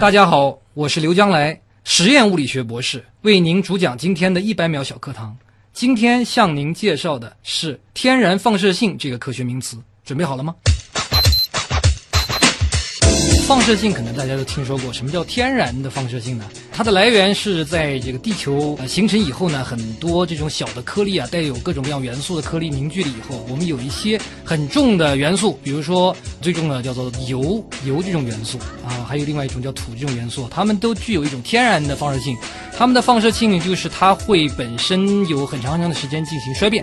大家好，我是刘将来，实验物理学博士，为您主讲今天的一百秒小课堂。今天向您介绍的是天然放射性这个科学名词，准备好了吗？放射性可能大家都听说过，什么叫天然的放射性呢？它的来源是在这个地球形成以后呢，很多这种小的颗粒啊，带有各种各样元素的颗粒凝聚了以后，我们有一些很重的元素，比如说最重的叫做铀，铀这种元素啊，还有另外一种叫土这种元素，它们都具有一种天然的放射性，它们的放射性就是它会本身有很长很长的时间进行衰变。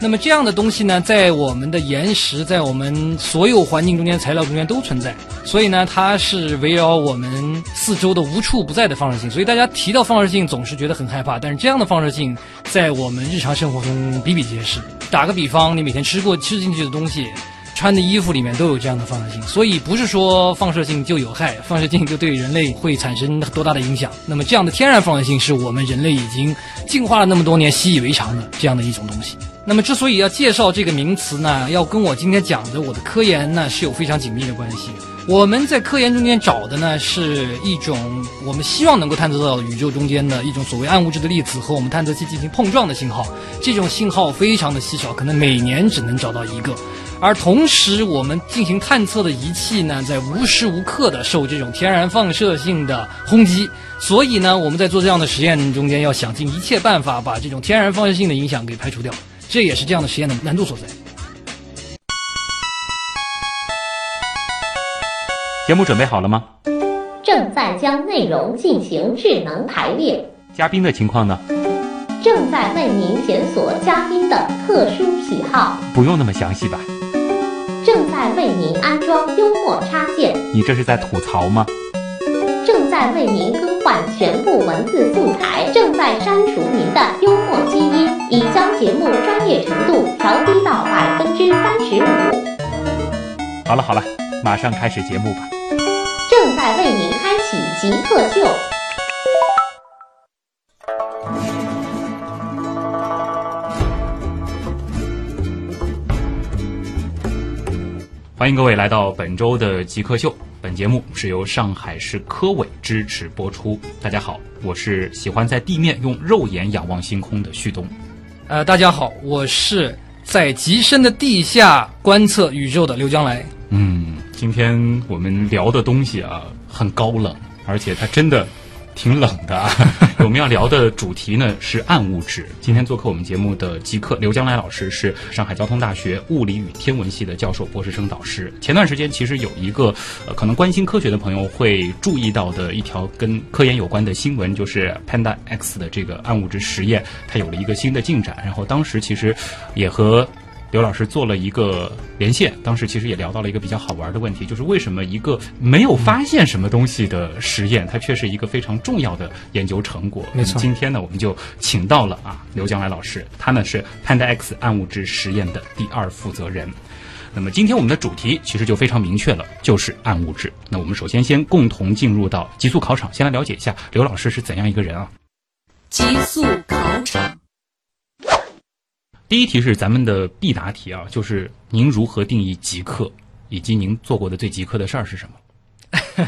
那么这样的东西呢，在我们的岩石，在我们所有环境中间材料中间都存在，所以呢，它是围绕我们四周的无处不在的放射性。所以大家提到放射性总是觉得很害怕，但是这样的放射性在我们日常生活中比比皆是。打个比方，你每天吃过吃进去的东西，穿的衣服里面都有这样的放射性。所以不是说放射性就有害，放射性就对人类会产生多大的影响。那么这样的天然放射性是我们人类已经进化了那么多年习以为常的这样的一种东西。那么，之所以要介绍这个名词呢，要跟我今天讲的我的科研呢是有非常紧密的关系。我们在科研中间找的呢是一种我们希望能够探测到宇宙中间的一种所谓暗物质的粒子和我们探测器进行碰撞的信号。这种信号非常的稀少，可能每年只能找到一个。而同时，我们进行探测的仪器呢，在无时无刻的受这种天然放射性的轰击。所以呢，我们在做这样的实验中间，要想尽一切办法把这种天然放射性的影响给排除掉。这也是这样的实验的难度所在。节目准备好了吗？正在将内容进行智能排列。嘉宾的情况呢？正在为您检索嘉宾的特殊喜好。不用那么详细吧？正在为您安装幽默插件。你这是在吐槽吗？正在为您更换全部文字素材。正在删除您的幽默基因，已将节目专业程度调低到百分之三十五。好了好了，马上开始节目吧。正在为您开启极客秀。欢迎各位来到本周的极客秀。本节目是由上海市科委支持播出。大家好，我是喜欢在地面用肉眼仰望星空的旭东。呃，大家好，我是在极深的地下观测宇宙的刘将来。嗯，今天我们聊的东西啊，很高冷，而且它真的。挺冷的！我们要聊的主题呢是暗物质。今天做客我们节目的极客刘将来老师是上海交通大学物理与天文系的教授、博士生导师。前段时间其实有一个呃，可能关心科学的朋友会注意到的一条跟科研有关的新闻，就是 Panda X 的这个暗物质实验，它有了一个新的进展。然后当时其实也和。刘老师做了一个连线，当时其实也聊到了一个比较好玩的问题，就是为什么一个没有发现什么东西的实验，它却是一个非常重要的研究成果？没错。今天呢，我们就请到了啊刘江来老师，他呢是 Panda X 暗物质实验的第二负责人。那么今天我们的主题其实就非常明确了，就是暗物质。那我们首先先共同进入到极速考场，先来了解一下刘老师是怎样一个人啊？极速考场。第一题是咱们的必答题啊，就是您如何定义极客，以及您做过的最极客的事儿是什么？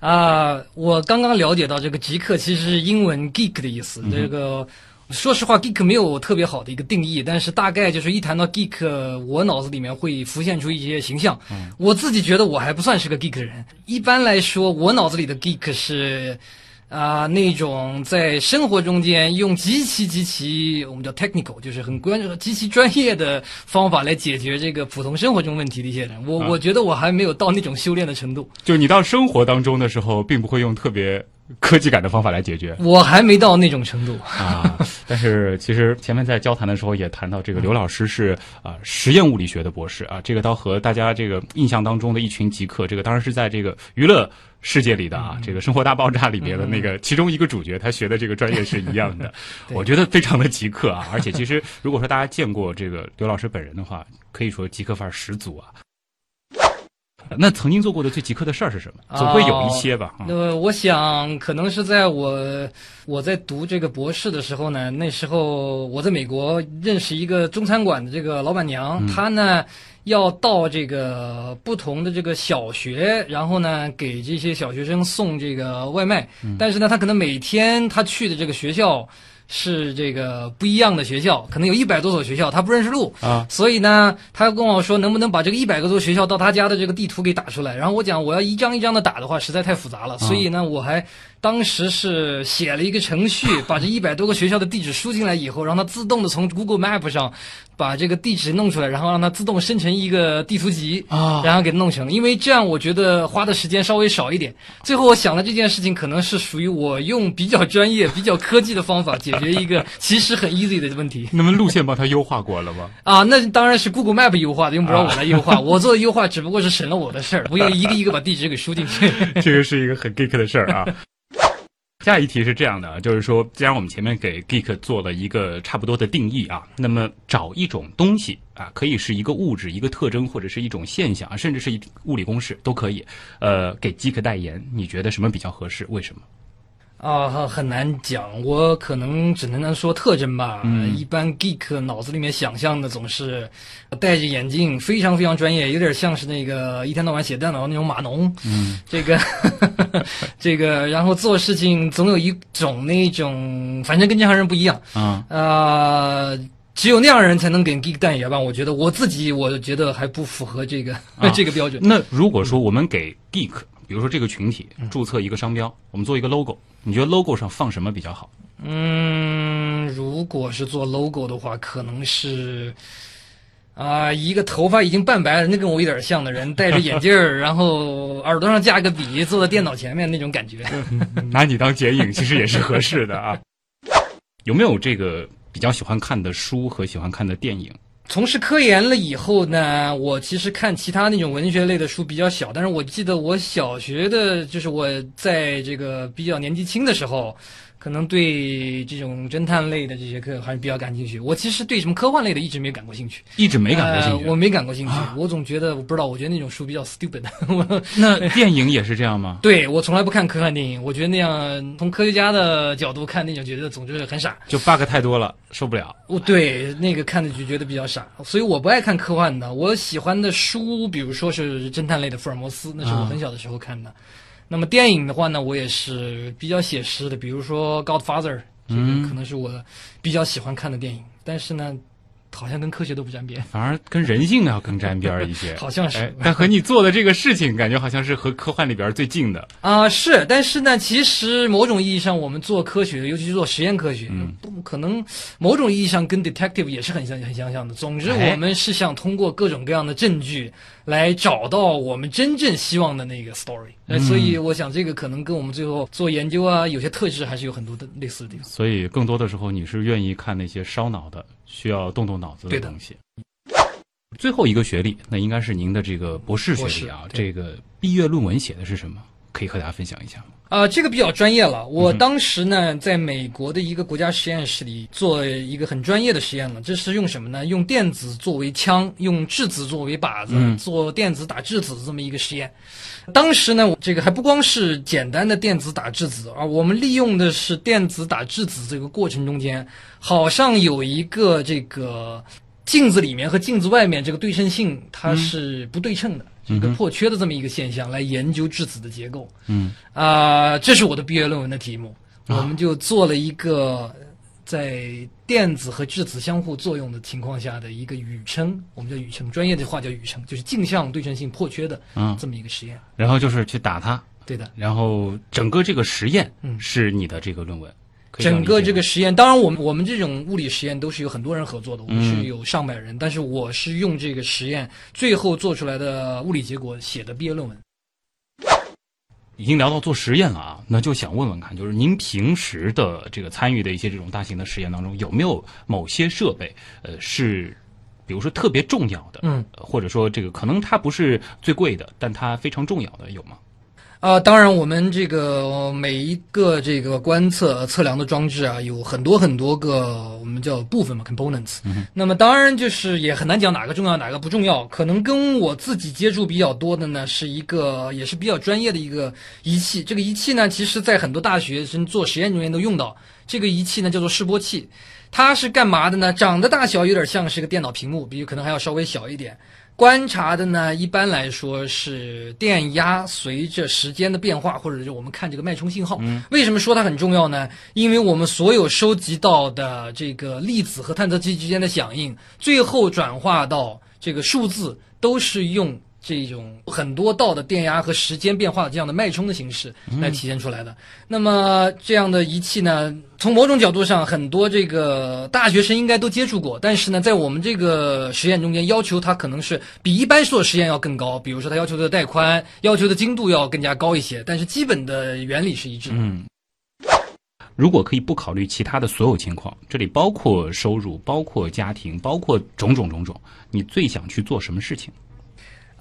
啊，我刚刚了解到这个极客其实是英文 geek 的意思。这个说实话，geek 没有特别好的一个定义，但是大概就是一谈到 geek，我脑子里面会浮现出一些形象。我自己觉得我还不算是个 geek 的人。一般来说，我脑子里的 geek 是。啊，那种在生活中间用极其极其我们叫 technical，就是很关极其专业的方法来解决这个普通生活中问题的一些人，我我觉得我还没有到那种修炼的程度。就你到生活当中的时候，并不会用特别科技感的方法来解决。我还没到那种程度啊。但是其实前面在交谈的时候也谈到，这个刘老师是啊实验物理学的博士啊，这个倒和大家这个印象当中的一群极客，这个当然是在这个娱乐。世界里的啊，这个《生活大爆炸》里边的那个其中一个主角，他学的这个专业是一样的，我觉得非常的极客啊！而且其实如果说大家见过这个刘老师本人的话，可以说极客范儿十足啊。那曾经做过的最极客的事儿是什么？总会有一些吧？啊呃，我想可能是在我我在读这个博士的时候呢，那时候我在美国认识一个中餐馆的这个老板娘，她呢要到这个不同的这个小学，然后呢给这些小学生送这个外卖，但是呢，他可能每天他去的这个学校。是这个不一样的学校，可能有一百多所学校，他不认识路。啊，所以呢，他跟我说能不能把这个一百个多学校到他家的这个地图给打出来。然后我讲我要一张一张的打的话，实在太复杂了，所以呢，我还当时是写了一个程序，把这一百多个学校的地址输进来以后，让它自动的从 Google Map 上把这个地址弄出来，然后让它自动生成一个地图集啊然后给弄成。因为这样我觉得花的时间稍微少一点。最后我想了这件事情，可能是属于我用比较专业、比较科技的方法解决一个 其实很 easy 的问题那么路线帮他优化过了吗？啊。那当然是 Google Map 优化的，用不着我来优化。我做的优化只不过是省了我的事儿，不用一个一个把地址给输进去。这个是一个很 geek 的事儿啊。下一题是这样的啊，就是说，既然我们前面给 geek 做了一个差不多的定义啊，那么找一种东西啊，可以是一个物质、一个特征，或者是一种现象啊，甚至是一物理公式都可以。呃，给 geek 代言，你觉得什么比较合适？为什么？啊，很难讲，我可能只能说特征吧。嗯一般 geek 脑子里面想象的总是戴着眼镜，非常非常专业，有点像是那个一天到晚写电脑那种码农。嗯，这个 这个，然后做事情总有一种那种，反正跟正常人不一样。啊，呃，只有那样的人才能给 geek 代言吧？我觉得我自己，我觉得还不符合这个、啊 这个标准。那如果说我们给 geek，比如说这个群体注册一个商标，我们做一个 logo，你觉得 logo 上放什么比较好？嗯，如果是做 logo 的话，可能是啊、一个头发已经半白了，那跟我有点像的人，戴着眼镜儿，然后耳朵上架个笔，坐在电脑前面那种感觉。拿你当剪影，其实也是合适的啊。有没有这个比较喜欢看的书和喜欢看的电影？从事科研了以后呢，我其实看其他那种文学类的书比较小，但是我记得我小学的，就是我在这个比较年纪轻的时候，可能对这种侦探类的这些课还是比较感兴趣。我其实对什么科幻类的一直没感过兴趣。一直没感过兴趣。呃我没感过兴趣，我总觉得我不知道，我觉得那种书比较 stupid。那电影也是这样吗？对我从来不看科幻电影，我觉得那样从科学家的角度看那种，觉得总之很傻。就 bug 太多了，受不了。我对那个看的就觉得比较傻，所以我不爱看科幻的。我喜欢的书，比如说是侦探类的《福尔摩斯》，那是我很小的时候看的。那么电影的话呢，我也是比较写实的，比如说《Godfather》，这个可能是我比较喜欢看的电影。但是呢，好像跟科学都不沾边，反而跟人性要更沾边儿一些。好像是。哎，但和你做的这个事情，感觉好像是和科幻里边最近的。啊、是，但是呢，其实某种意义上，我们做科学，尤其是做实验科学，嗯不可能某种意义上跟 detective 也是很相很相像的。总之，哎我们是想通过各种各样的证据来找到我们真正希望的那个 story。呃，所以我想这个可能跟我们最后做研究啊，有些特质还是有很多的类似的地方。所以更多的时候，你是愿意看那些烧脑的、需要动动脑子的东西。最后一个学历，那应该是您的这个博士学历啊这个毕业论文写的是什么？可以和大家分享一下吗？啊、这个比较专业了。嗯我当时呢，在美国的一个国家实验室里做一个很专业的实验了。这是用什么呢？用电子作为枪，用质子作为靶子，嗯做电子打质子这么一个实验。当时呢，这个还不光是简单的电子打质子，啊我们利用的是电子打质子这个过程中间，好像有一个这个镜子里面和镜子外面这个对称性它是不对称的，这个破缺的这么一个现象，来研究质子的结构。嗯，啊、这是我的毕业论文的题目，啊。我们就做了一个在电子和质子相互作用的情况下的一个宇称，我们叫宇称，专业的话叫宇称，就是镜像对称性破缺的嗯。这么一个实验。然后就是去打它，对的，然后整个这个实验嗯。是你的这个论文。整个这个实验，当然我们我们这种物理实验都是有很多人合作的，我们嗯是有上百人，但是我是用这个实验最后做出来的物理结果写的毕业论文。已经聊到做实验了啊，那就想问问看，就是您平时的这个参与的一些这种大型的实验当中，有没有某些设备，呃，是比如说特别重要的，嗯呃或者说这个可能它不是最贵的，但它非常重要的，有吗？啊，当然，我们这个每一个这个观测测量的装置啊，有很多很多个我们叫部分嘛，components。那么当然就是也很难讲哪个重要，哪个不重要。可能跟我自己接触比较多的呢，是一个也是比较专业的一个仪器。这个仪器呢，其实在很多大学生做实验中间都用到。这个仪器呢叫做示波器，它是干嘛的呢？长得大小有点像是个电脑屏幕，比可能还要稍微小一点。观察的呢，一般来说是电压随着时间的变化，或者是我们看这个脉冲信号。为什么说它很重要呢？因为我们所有收集到的这个粒子和探测器之间的响应，最后转化到这个数字，都是用。这种很多道的电压和时间变化的这样的脉冲的形式来体现出来的。那么这样的仪器呢，从某种角度上，很多这个大学生应该都接触过。但是呢，在我们这个实验中间，要求它可能是比一般做实验要更高。比如说，它要求的带宽、要求的精度要更加高一些。但是基本的原理是一致的。嗯，如果可以不考虑其他的所有情况，这里包括收入、包括家庭、包括种种种种，你最想去做什么事情？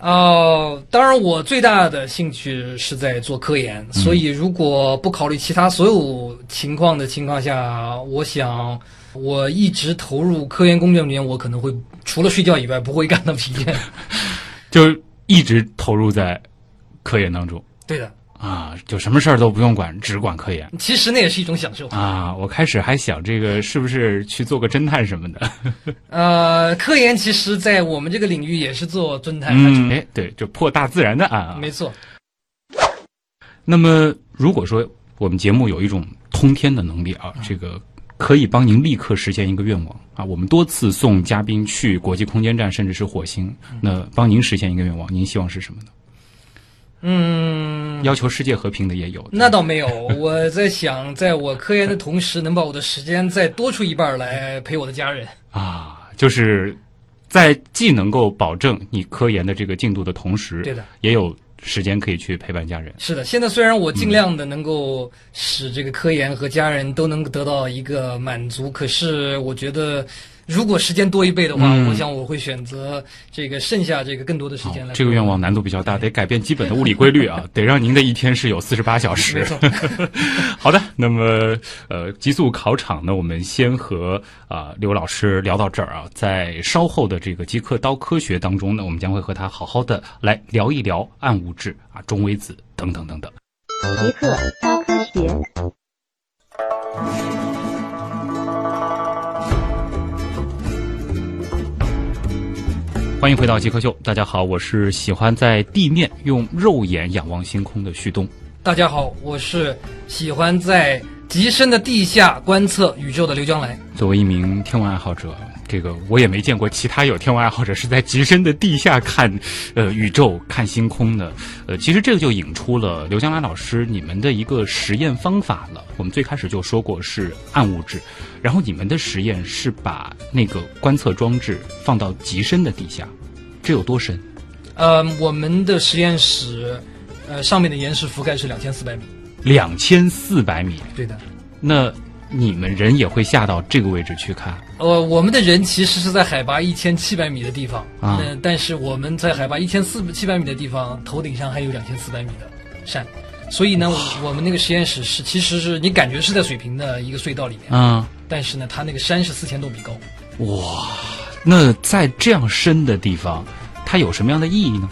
哦，当然，我最大的兴趣是在做科研，所以如果不考虑其他所有情况的情况下，我想我一直投入科研工作里面，我可能会除了睡觉以外不会感到疲倦，就一直投入在科研当中。对的。啊，就什么事儿都不用管，只管科研。其实那也是一种享受啊！我开始还想这个是不是去做个侦探什么的。呃，科研其实，在我们这个领域也是做侦探。嗯，哎，对，就破大自然的案啊。没错。那么，如果说我们节目有一种通天的能力啊，这个可以帮您立刻实现一个愿望啊，我们多次送嘉宾去国际空间站，甚至是火星，那帮您实现一个愿望，您希望是什么呢？嗯，要求世界和平的也有。那倒没有，我在想，在我科研的同时，能把我的时间再多出一半来陪我的家人啊，就是在既能够保证你科研的这个进度的同时，对的，也有时间可以去陪伴家人。是的，现在虽然我尽量的能够使这个科研和家人都能得到一个满足，可是我觉得。如果时间多一倍的话，我想我会选择这个剩下这个更多的时间来。这个愿望难度比较大，得改变基本的物理规律啊，得让您的一天是有四十八小时。好的，那么呃，极速考场呢，我们先和啊刘老师聊到这儿啊，在稍后的这个极客刀科学当中呢，我们将会和他好好的来聊一聊暗物质啊、中微子等等等等。极客刀科学。欢迎回到极客秀，大家好，我是喜欢在地面用肉眼仰望星空的旭东。大家好，我是喜欢在极深的地下观测宇宙的刘江来。作为一名天文爱好者，这个我也没见过其他有天文爱好者是在极深的地下看，呃，宇宙看星空的。呃，其实这个就引出了刘江来老师你们的一个实验方法了。我们最开始就说过是暗物质。然后你们的实验是把那个观测装置放到极深的地下，这有多深？呃，我们的实验室，呃，上面的岩石覆盖是两千四百米。两千四百米。对的。那你们人也会下到这个位置去看？呃，我们的人其实是在海拔一千七百米的地方啊，但是我们在海拔一千四七百米的地方，头顶上还有两千四百米的山。所以呢，我们那个实验室是，其实是你感觉是在水平的一个隧道里面，嗯，但是呢，它那个山是四千多米高。哇，那在这样深的地方，它有什么样的意义呢？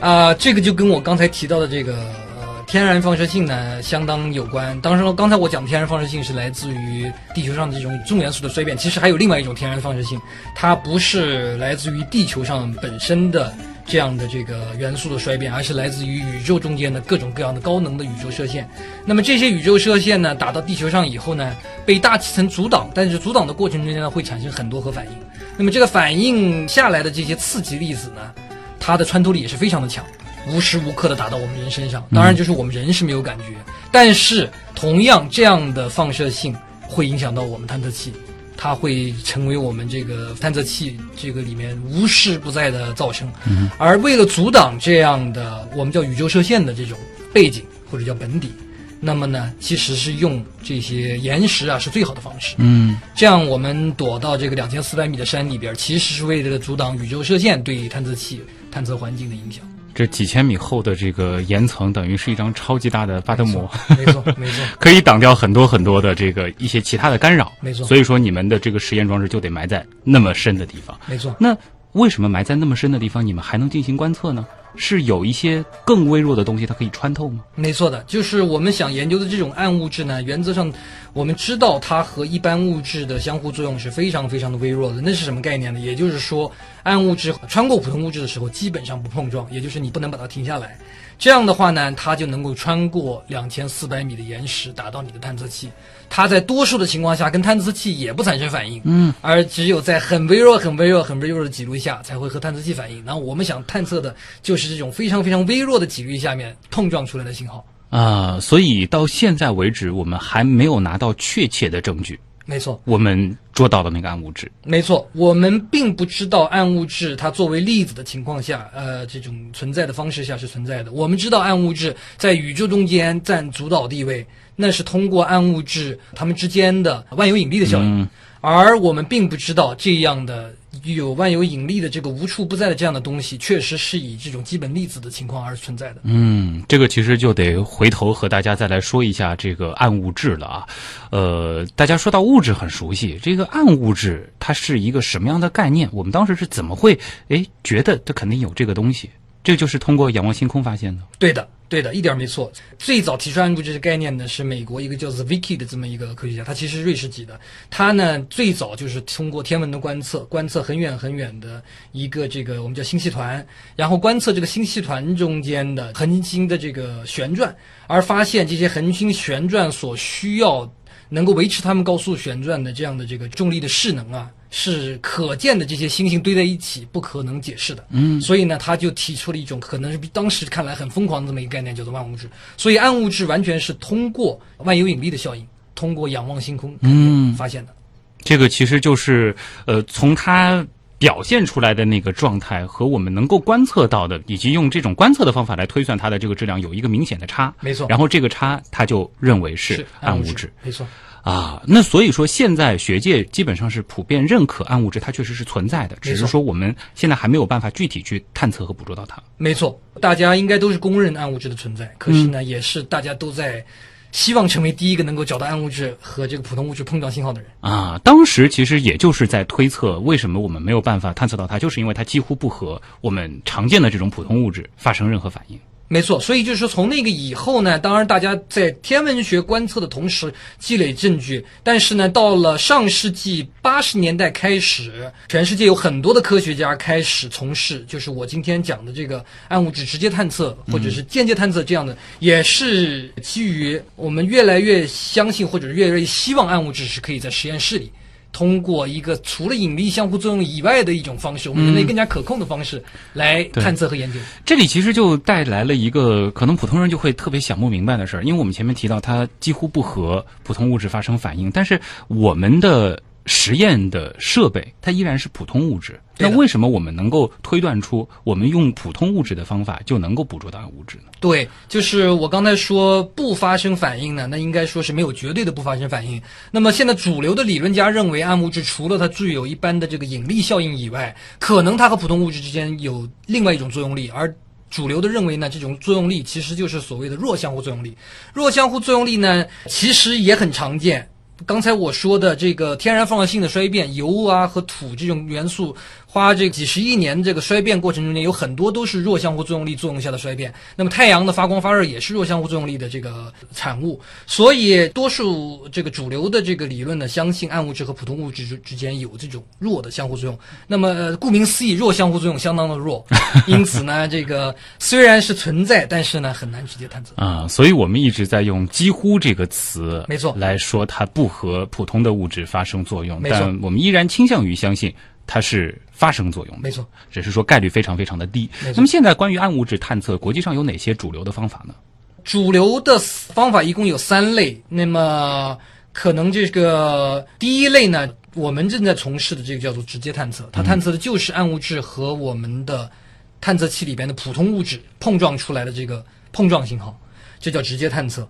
啊，这个就跟我刚才提到的这个呃天然放射性呢相当有关。当然，刚才我讲的天然放射性是来自于地球上的这种重元素的衰变，其实还有另外一种天然放射性，它不是来自于地球上本身的。这样的这个元素的衰变，而是来自于宇宙中间的各种各样的高能的宇宙射线。那么这些宇宙射线呢，打到地球上以后呢，被大气层阻挡，但是阻挡的过程中间呢，会产生很多核反应。那么这个反应下来的这些刺激粒子呢，它的穿透力也是非常的强，无时无刻的打到我们人身上。当然，就是我们人是没有感觉，但是同样这样的放射性会影响到我们探测器。它会成为我们这个探测器这个里面无时不在的噪声，而为了阻挡这样的我们叫宇宙射线的这种背景或者叫本底，那么呢，其实是用这些岩石啊是最好的方式。嗯，这样我们躲到这个两千四百米的山里边，其实是为了阻挡宇宙射线对探测器探测环境的影响。这几千米厚的这个岩层，等于是一张超级大的巴德膜，没错，没错，可以挡掉很多很多的这个一些其他的干扰。没错所以说你们的这个实验装置就得埋在那么深的地方。没错。那为什么埋在那么深的地方，你们还能进行观测呢？是有一些更微弱的东西它可以穿透吗？没错的，就是我们想研究的这种暗物质呢，原则上我们知道它和一般物质的相互作用是非常非常的微弱的。那是什么概念呢？也就是说，暗物质穿过普通物质的时候基本上不碰撞，也就是你不能把它停下来。这样的话呢，它就能够穿过两千四百米的岩石，打到你的探测器。它在多数的情况下跟探测器也不产生反应，嗯，而只有在很微弱、很微弱、很微弱的几率下才会和探测器反应。然后我们想探测的就是这种非常非常微弱的几率下面碰撞出来的信号。啊、所以到现在为止，我们还没有拿到确切的证据，没错，我们捉到的那个暗物质。没错，我们并不知道暗物质它作为粒子的情况下，呃，这种存在的方式下是存在的。我们知道暗物质在宇宙中间占主导地位，那是通过暗物质它们之间的万有引力的效应，而我们并不知道这样的有万有引力的这个无处不在的这样的东西，确实是以这种基本粒子的情况而存在的。嗯，这个其实就得回头和大家再来说一下这个暗物质了啊。呃，大家说到物质很熟悉，这个暗物质它是一个什么样的概念？我们当时是怎么会诶觉得它肯定有这个东西？这就是通过仰望星空发现的。对的，对的，一点没错。最早提出暗物质这个概念的，是美国一个叫做 Vicky 的这么一个科学家，他其实是瑞士籍的。他呢最早就是通过天文的。观测，观测很远很远的。一个这个我们叫星系团，然后观测这个星系团中间的。恒星的。这个旋转，而发现这些恒星旋转所需要能够维持它们高速旋转的。这样的。这个重力的。势能啊，是可见的这些星星堆在一起不可能解释的。嗯，所以呢，他就提出了一种可能是比当时看来很疯狂的这么一个概念，叫做万物质。所以暗物质完全是通过万有引力的效应，通过仰望星空嗯发现的。这个其实就是呃，从它表现出来的那个状态和我们能够观测到的，以及用这种观测的方法来推算它的这个质量有一个明显的差。没错然后这个差，他就认为是暗物质质，没错。啊。那所以说，现在学界基本上是普遍认可暗物质它确实是存在的，只是说我们现在还没有办法具体去探测和捕捉到它。没错，大家应该都是公认暗物质的存在，可是呢，也是大家都在希望成为第一个能够找到暗物质和这个普通物质碰撞信号的人。啊，当时其实也就是在推测，为什么我们没有办法探测到它，就是因为它几乎不和我们常见的这种普通物质发生任何反应。没错，所以就是说，从那个以后呢，当然大家在天文学观测的同时积累证据，但是呢，到了上世纪八十年代开始，全世界有很多的科学家开始从事，就是我今天讲的这个暗物质直接探测或者是间接探测这样的，也是基于我们越来越相信或者越来越希望暗物质是可以在实验室里。通过一个除了引力相互作用以外的一种方式，我们人类更加可控的方式来探测和研究。这里其实就带来了一个可能普通人就会特别想不明白的事儿，因为我们前面提到它几乎不和普通物质发生反应，但是我们的实验的设备它依然是普通物质。那为什么我们能够推断出我们用普通物质的方法就能够捕捉到暗物质呢？对，就是我刚才说不发生反应呢，那应该说是没有绝对的不发生反应。那么现在主流的理论家认为，暗物质除了它具有一般的这个引力效应以外，可能它和普通物质之间有另外一种作用力，而。主流的认为呢，这种作用力其实就是所谓的弱相互作用力。弱相互作用力呢，其实也很常见。刚才我说的这个天然放射性的衰变，油啊和土这种元素花这几十亿年这个衰变过程中间，有很多都是弱相互作用力作用下的衰变。那么太阳的发光发热也是弱相互作用力的这个产物，所以多数这个主流的这个理论呢，相信暗物质和普通物质之之间有这种弱的相互作用。那么、呃顾名思义，弱相互作用相当的弱，因此呢，这个虽然是存在，但是呢很难直接探测。啊，所以我们一直在用“几乎”这个词，没错来说它不和普通的物质发生作用，没错但我们依然倾向于相信它是发生作用的。没错，只是说概率非常非常的低。那么现在关于暗物质探测，国际上有哪些主流的方法呢？主流的方法一共有三类，那么可能这个第一类呢，我们正在从事的这个叫做直接探测，它探测的就是暗物质和我们的探测器里边的普通物质碰撞出来的这个碰撞信号，这叫直接探测。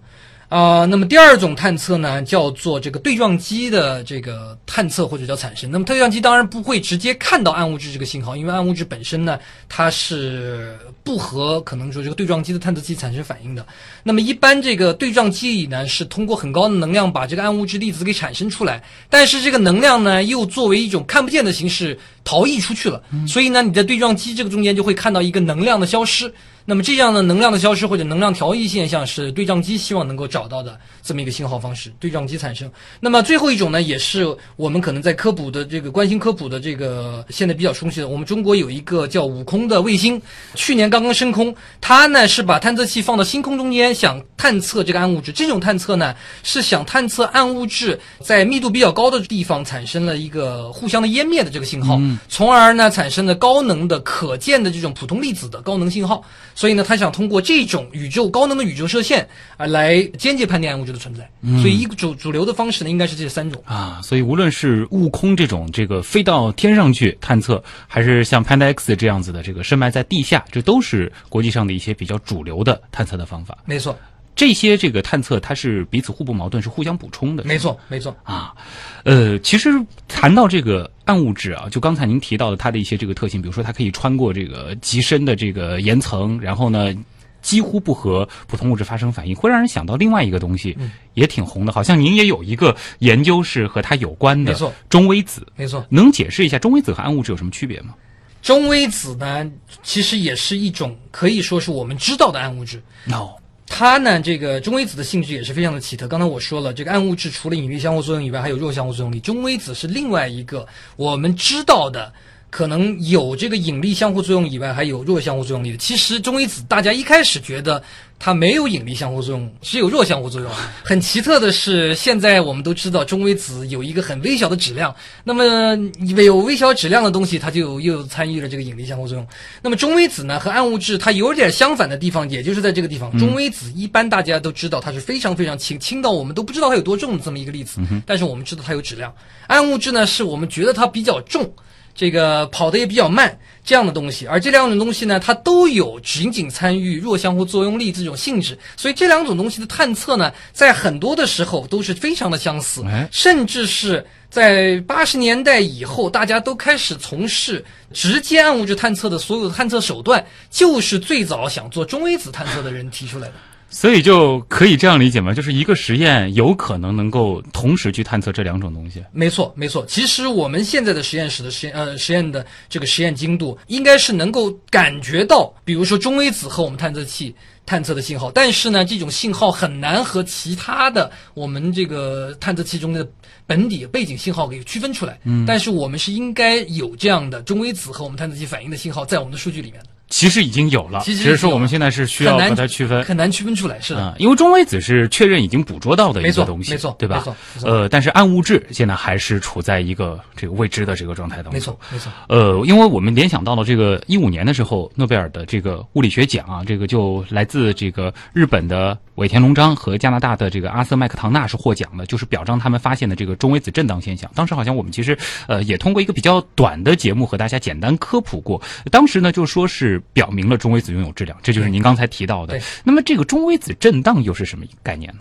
啊、那么第二种探测呢，叫做这个对撞机的这个探测或者叫产生。那么对撞机当然不会直接看到暗物质这个信号，因为暗物质本身呢，它是不和可能说这个对撞机的探测器产生反应的。那么一般这个对撞机里呢，是通过很高的能量把这个暗物质粒子给产生出来，但是这个能量呢，又作为一种看不见的形式逃逸出去了，所以呢，你在对撞机这个中间就会看到一个能量的消失。那么这样的能量的消失或者能量调逸现象是对撞机希望能够找到的这么一个信号方式，对撞机产生。那么最后一种呢，也是我们可能在科普的这个关心科普的这个现在比较熟悉的，我们中国有一个叫悟空的卫星，去年刚刚升空，它呢是把探测器放到星空中间，想探测这个暗物质。这种探测呢是想探测暗物质在密度比较高的地方产生了一个互相的湮灭的这个信号，从而呢产生了高能的可见的这种普通粒子的高能信号。所以呢，他想通过这种宇宙高能的宇宙射线啊，来间接判定暗物质的存在。所以一主主流的方式呢，应该是这三种。啊，所以无论是悟空这种这个飞到天上去探测，还是像 Panda X 这样子的这个深埋在地下，这都是国际上的一些比较主流的探测的方法。没错，这些这个探测它是彼此互不矛盾，是互相补充的。没错，没错。啊，呃，其实谈到这个暗物质啊，就刚才您提到的它的一些这个特性，比如说它可以穿过这个极深的这个岩层，然后呢。几乎不和普通物质发生反应，会让人想到另外一个东西，嗯也挺红的。好像您也有一个研究是和它有关的，没错，中微子。没错，能解释一下中微子和暗物质有什么区别吗？中微子呢，其实也是一种可以说是我们知道的暗物质。no，它呢，这个中微子的性质也是非常的奇特。刚才我说了，这个暗物质除了引力相互作用以外，还有弱相互作用力。中微子是另外一个我们知道的，可能有这个引力相互作用以外，还有弱相互作用力的。其实中微子大家一开始觉得它没有引力相互作用，只有弱相互作用。很奇特的是，现在我们都知道中微子有一个很微小的质量，那么有微小质量的东西，它就有又参与了这个引力相互作用。那么中微子呢和暗物质它有点相反的地方，也就是在这个地方。中微子一般大家都知道它是非常非常轻，轻到我们都不知道它有多重的这么一个粒子，但是我们知道它有质量。暗物质呢是我们觉得它比较重。这个跑得也比较慢，这样的东西，而这两种东西呢，它都有仅仅参与弱相互作用力这种性质，所以这两种东西的探测呢，在很多的时候都是非常的相似哎，甚至是在八十年代以后，大家都开始从事直接暗物质探测的所有的探测手段，就是最早想做中微子探测的人提出来的。所以就可以这样理解吗？就是一个实验有可能能够同时去探测这两种东西。没错，没错。其实我们现在的实验室的实验，呃，实验的这个实验精度，应该是能够感觉到，比如说中微子和我们探测器探测的信号，但是呢，这种信号很难和其他的我们这个探测器中的本底背景信号给区分出来。嗯，但是我们是应该有这样的中微子和我们探测器反应的信号在我们的数据里面的，其实已经有了，其实只是说我们现在是需要很难把它区分。很难区分出来。是的，啊、因为中微子是确认已经捕捉到的一没错个东西，没错对吧？没错没错呃，但是暗物质现在还是处在一个这个未知的这个状态当中。没错，没错。呃，因为我们联想到了这个一五年的时候，诺贝尔的这个物理学奖啊，这个就来自这个日本的尾田龙章和加拿大的这个阿瑟麦克唐纳是获奖的，就是表彰他们发现的这个中微子震荡现象。当时好像我们其实呃也通过一个比较短的节目和大家简单科普过，当时呢就说是表明了中微子拥有质量，这就是您刚才提到的。那么这个中微子震荡又是什么概念呢？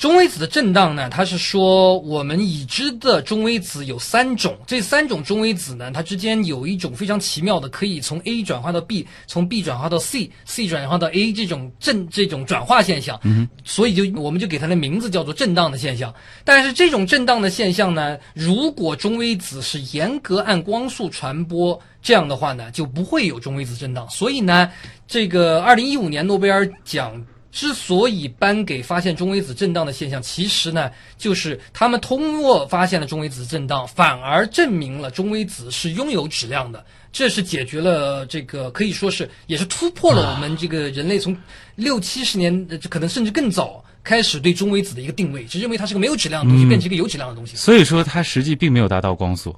中微子的震荡呢，它是说我们已知的中微子有三种，这三种中微子呢，它之间有一种非常奇妙的，可以从 A 转化到 B，从 B 转化到 C，C 转化到 A 这种震这种转化现象。嗯，所以就我们就给它的名字叫做震荡的现象。但是这种震荡的现象呢，如果中微子是严格按光速传播。这样的话呢，就不会有中微子震荡。所以呢，这个二零一五年诺贝尔奖之所以颁给发现中微子震荡的现象，其实呢，就是他们通过发现了中微子震荡，反而证明了中微子是拥有质量的。这是解决了这个可以说是也是突破了我们这个人类从六七十年，呃可能甚至更早开始对中微子的一个定位，只认为它是个没有质量的东西，变成一个有质量的东西。所以说它实际并没有达到光速，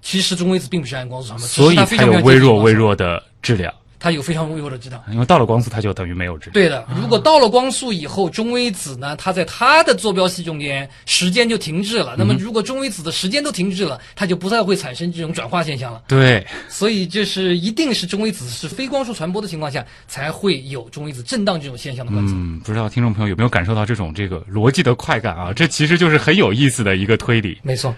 其实中微子并不是按光速传播，所以它非常微弱微弱的质量。它有非常微弱的质量。因为到了光速，它就等于没有质量。对的，如果到了光速以后，中微子呢，它在它的坐标系中间时间就停滞了。那么，如果中微子的时间都停滞了，它就不再会产生这种转化现象了。对，所以就是一定是中微子是非光速传播的情况下，才会有中微子震荡这种现象的观测。嗯，不知道听众朋友有没有感受到这种这个逻辑的快感啊？这其实就是很有意思的一个推理。没错。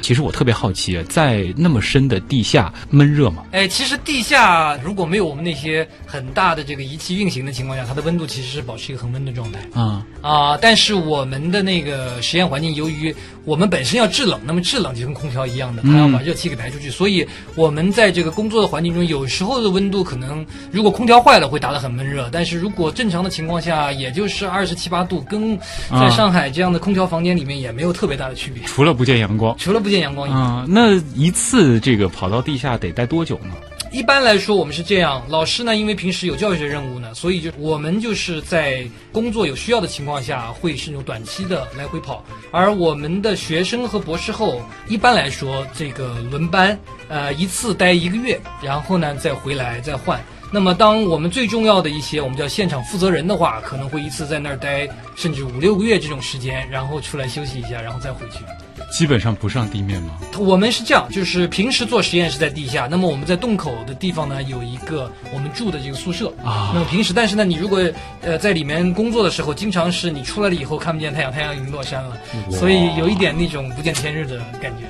其实我特别好奇，在那么深的地下闷热吗？哎，其实地下如果没有我们那些很大的这个仪器运行的情况下，它的温度其实是保持一个恒温的状态。啊啊！但是我们的那个实验环境，由于我们本身要制冷，那么制冷就跟空调一样的，它要把热气给排出去，所以我们在这个工作的环境中，有时候的温度可能如果空调坏了会达到很闷热，但是如果正常的情况下，也就是二十七八度，跟在上海这样的空调房间里面也没有特别大的区别。除了不见阳光，除了不见阳光以外。啊，那一次这个跑到地下得待多久呢？一般来说，我们是这样，老师呢，因为平时有教学任务呢，所以就我们就是在工作有需要的情况下，会是那种短期的来回跑。而我们的学生和博士后，一般来说这个轮班，呃，一次待一个月，然后呢再回来再换。那么，当我们最重要的一些我们叫现场负责人的话，可能会一次在那儿待甚至五六个月这种时间，然后出来休息一下，然后再回去。基本上不上地面吗？我们是这样，就是平时做实验是在地下，那么我们在洞口的地方呢有一个我们住的这个宿舍啊。那么平时，但是呢，你如果呃在里面工作的时候，经常是你出来了以后看不见太阳，太阳已经落山了，所以有一点那种不见天日的感觉。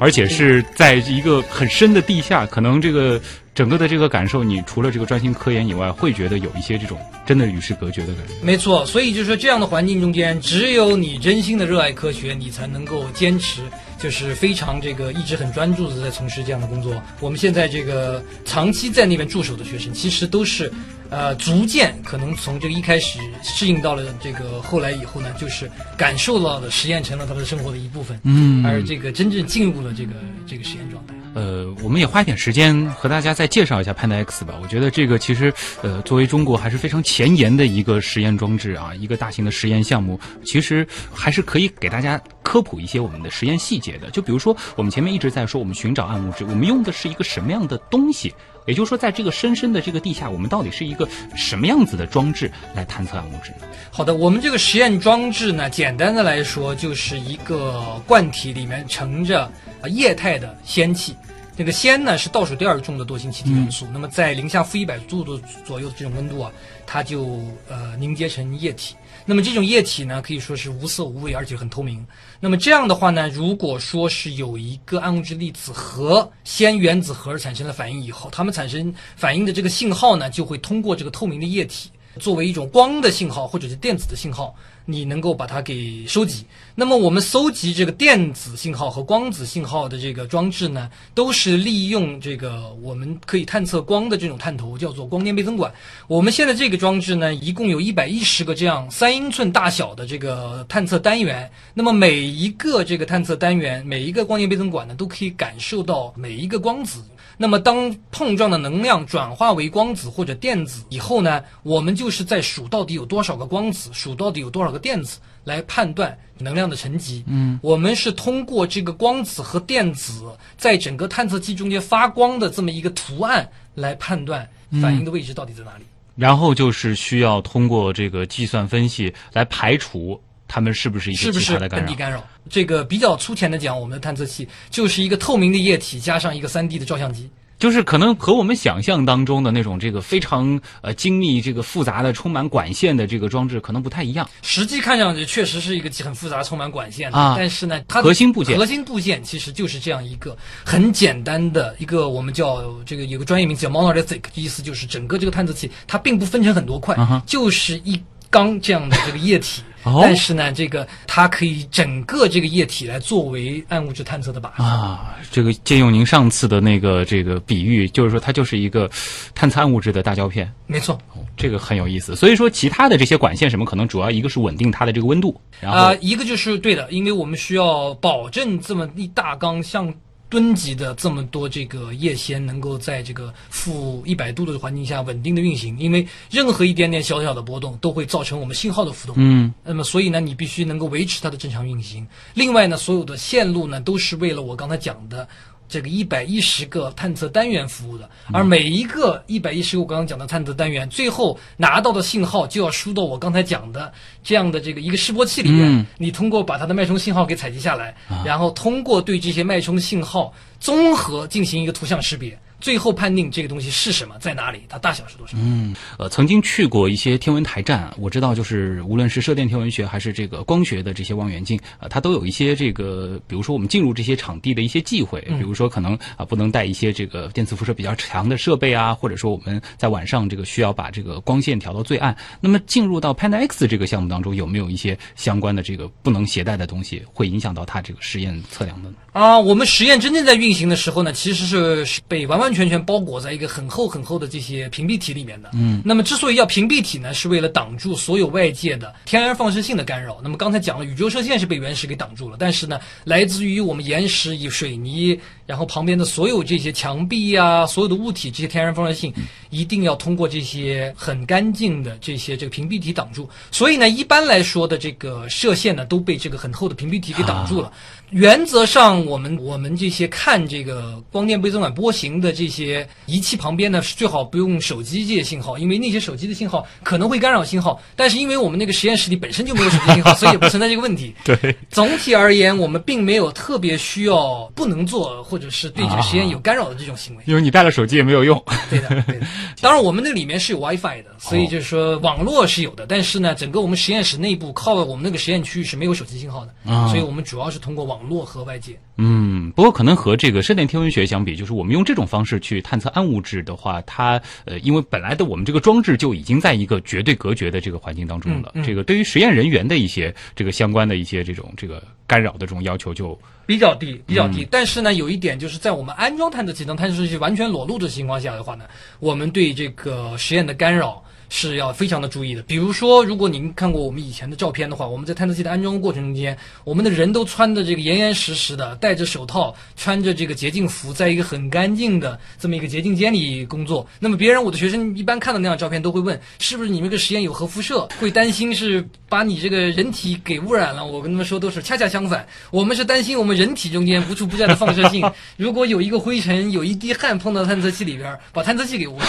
而且是在一个很深的地下，可能这个。整个的这个感受，你除了这个专心科研以外，会觉得有一些这种真的与世隔绝的感觉。没错，所以就是说，这样的环境中间，只有你真心的热爱科学，你才能够坚持，就是非常这个一直很专注的在从事这样的工作。我们现在这个长期在那边驻守的学生，其实都是，呃，逐渐可能从这个一开始适应到了这个后来以后呢，就是感受到了实验成了他们生活的一部分。嗯，而这个真正进入了这个这个实验状态。呃，我们也花一点时间和大家再介绍一下 Panda X 吧。我觉得这个其实，呃，作为中国还是非常前沿的一个实验装置啊，一个大型的实验项目，其实还是可以给大家科普一些我们的实验细节的。就比如说，我们前面一直在说我们寻找暗物质，我们用的是一个什么样的东西？也就是说，在这个深深的这个地下，我们到底是一个什么样子的装置来探测暗物质呢？好的，我们这个实验装置呢，简单的来说，就是一个罐体里面盛着。啊，液态的氙气，那个氙呢是倒数第二重的惰性气体元素。那么在零下负一百度的左右的这种温度啊，它就呃凝结成液体。那么这种液体呢，可以说是无色无味，而且很透明。那么这样的话呢，如果说是有一个暗物质粒子和氙原子核产生了反应以后，它们产生反应的这个信号呢，就会通过这个透明的液体。作为一种光的信号或者是电子的信号，你能够把它给收集。那么我们搜集这个电子信号和光子信号的这个装置呢，都是利用这个我们可以探测光的这种探头，叫做光电倍增管。我们现在这个装置呢，一共有一百一十个这样三英寸大小的这个探测单元。那么每一个这个探测单元，每一个光电倍增管呢，都可以感受到每一个光子。那么，当碰撞的能量转化为光子或者电子以后呢，我们就是在数到底有多少个光子，数到底有多少个电子，来判断能量的沉积。嗯，我们是通过这个光子和电子在整个探测器中间发光的这么一个图案来判断反应的位置到底在哪里。然后就是需要通过这个计算分析来排除。它们是不是一些其他的本地干扰？这个比较粗浅的讲，我们的探测器就是一个透明的液体加上一个三 D 的照相机，就是可能和我们想象当中的那种这个非常呃精密、这个复杂的、充满管线的这个装置可能不太一样。实际看上去确实是一个很复杂、充满管线的，啊，但是呢，它核心部件。核心部件其实就是这样一个很简单的一个，我们叫这个有个专业名词叫 monolithic，意思就是整个这个探测器它并不分成很多块，就是一缸这样的这个液体。但是呢，这个它可以整个这个液体来作为暗物质探测的靶啊。这个借用您上次的那个这个比喻，就是说它就是一个探测暗物质的大胶片。没错，这个很有意思。所以说，其他的这些管线什么，可能主要一个是稳定它的这个温度，然后一个就是对的，因为我们需要保证这么一大缸像。吨级的这么多这个液氙能够在这个负一百度的环境下稳定的运行，因为任何一点点小小的波动都会造成我们信号的浮动。嗯，那么所以呢，你必须能够维持它的正常运行。另外呢，所有的线路呢都是为了我刚才讲的这个一百一十个探测单元服务的，而每一个一百一十个我刚刚讲的探测单元，最后拿到的信号就要输到我刚才讲的这样的这个一个示波器里面。嗯。你通过把它的脉冲信号给采集下来，然后通过对这些脉冲信号综合进行一个图像识别，最后判定这个东西是什么，在哪里，它大小是多少。嗯呃，曾经去过一些天文台站啊，我知道就是无论是射电天文学还是这个光学的这些望远镜啊、它都有一些这个，比如说我们进入这些场地的一些忌讳，比如说可能啊、不能带一些这个电磁辐射比较强的设备啊，或者说我们在晚上这个需要把这个光线调到最暗。那么进入到 Panda X 这个项目当中，有没有一些相关的这个不能携带的东西，会影响到它这个实验测量的呢？啊，我们实验真正在运行的时候呢，其实是是被完完全全包裹在一个很厚很厚的这些屏蔽体里面的。嗯，那么之所以要屏蔽体呢，是为了挡住所有外界的天然放射性的干扰。那么刚才讲了，宇宙射线是被原石给挡住了，但是呢，来自于我们岩石、以水泥，然后旁边的所有这些墙壁呀、所有的物体，这些天然放射性，一定要通过这些很干净的这些这个屏蔽体挡住。所以呢，一般来说的这个射线呢，都被这个很厚的屏蔽体给挡住了。原则上，我们我们这些看这个光电倍增管波形的这些仪器旁边呢，是最好不用手机这些信号，因为那些手机的信号可能会干扰信号。但是因为我们那个实验室里本身就没有手机信号，所以也不存在这个问题。对，总体而言，我们并没有特别需要不能做或者是对这个实验有干扰的这种行为。因为你带了手机也没有用。对的，对的。当然，我们那里面是有 WiFi 的，所以就是说网络是有的，但是呢，整个我们实验室内部靠我们那个实验区域是没有手机信号的，啊所以我们主要是通过网络和外界。嗯，不过可能和这个射电天文学相比，就是我们用这种方式去探测暗物质的话，它呃，因为本来的我们这个装置就已经在一个绝对隔绝的这个环境当中了，嗯嗯这个对于实验人员的一些这个相关的一些这种这个干扰的这种要求就比较低，比较低。但是呢，有一点就是在我们安装探测器当探测器完全裸露的情况下的话呢，我们对这个实验的干扰是要非常的注意的。比如说，如果您看过我们以前的照片的话，我们在探测器的安装过程中间，我们的人都穿的这个严严实实的，戴着手套，穿着这个洁净服，在一个很干净的这么一个洁净间里工作。那么别人，我的学生一般看到那样照片都会问，是不是你们这个实验有核辐射？会担心是把你这个人体给污染了。我跟他们说都是恰恰相反，我们是担心我们人体中间无处不在的放射性，如果有一个灰尘、有一滴汗碰到探测器里边，把探测器给污染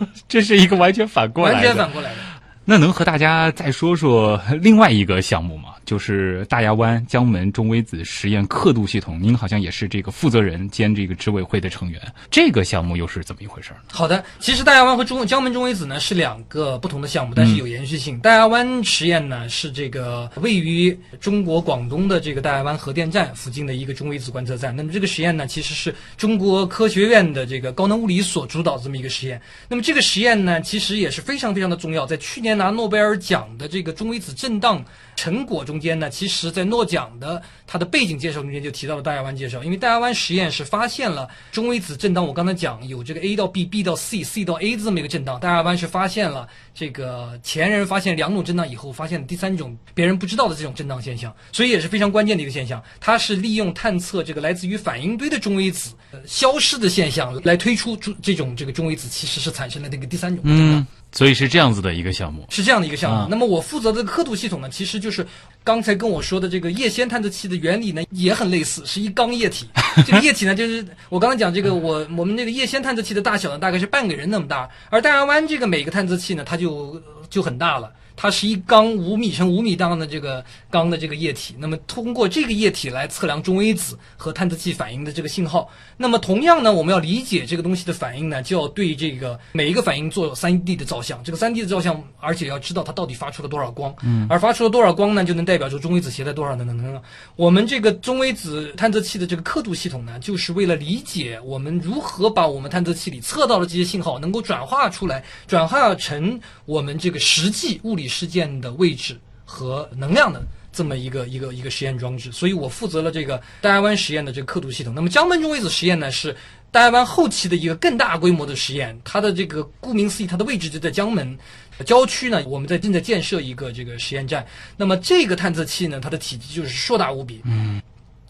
了，这是一个完全反过来完的。全反过来的。那能和大家再说说另外一个项目吗？就是大亚湾江门中微子实验刻度系统，您好像也是这个负责人兼这个执委会的成员。这个项目又是怎么一回事呢？好的，其实大亚湾和中江门中微子呢是两个不同的项目，但是有延续性。大亚湾实验呢是这个位于中国广东的这个大亚湾核电站附近的一个中微子观测站。那么这个实验呢，其实是中国科学院的这个高能物理所主导这么一个实验。那么这个实验呢，其实也是非常非常的重要，在去年拿诺贝尔奖的这个中微子震荡成果中间呢，其实在诺奖的它的背景介绍中间就提到了大亚湾介绍，因为大亚湾实验是发现了中微子震荡，我刚才讲有这个 A 到 B，B 到 C，C 到 A 这么一个震荡，大亚湾是发现了这个前人发现两种震荡以后，发现了第三种别人不知道的这种震荡现象，所以也是非常关键的一个现象。它是利用探测这个来自于反应堆的中微子、消失的现象来推出这种这个中微子其实是产生了这个第三种震荡。所以是这样子的一个项目。是这样的一个项目。啊那么我负责的刻度系统呢，其实就是刚才跟我说的这个液氙探测器的原理呢，也很类似，是一缸液体。这个液体呢，就是我刚才讲这个，我我们那个液氙探测器的大小呢，大概是半个人那么大，而大亚湾这个每个探测器呢，它就就很大了。它是一缸五米乘五米大的这个缸的这个液体，那么通过这个液体来测量中微子和探测器反应的这个信号。那么同样呢，我们要理解这个东西的反应呢，就要对这个每一个反应做三 D 的照相。这个三 D 的照相，而且要知道它到底发出了多少光，嗯，而发出了多少光呢，就能代表出中微子携带多少的能量。我们这个中微子探测器的这个刻度系统呢，就是为了理解我们如何把我们探测器里测到的这些信号能够转化出来，转化成我们这个实际物理事件的位置和能量的。这么一个一个一个实验装置，所以我负责了这个大亚湾实验的这个刻度系统。那么江门中微子实验呢，是大亚湾后期的一个更大规模的实验，它的这个顾名思义，它的位置就在江门郊区呢。我们在正在建设一个这个实验站。那么这个探测器呢，它的体积就是硕大无比。嗯。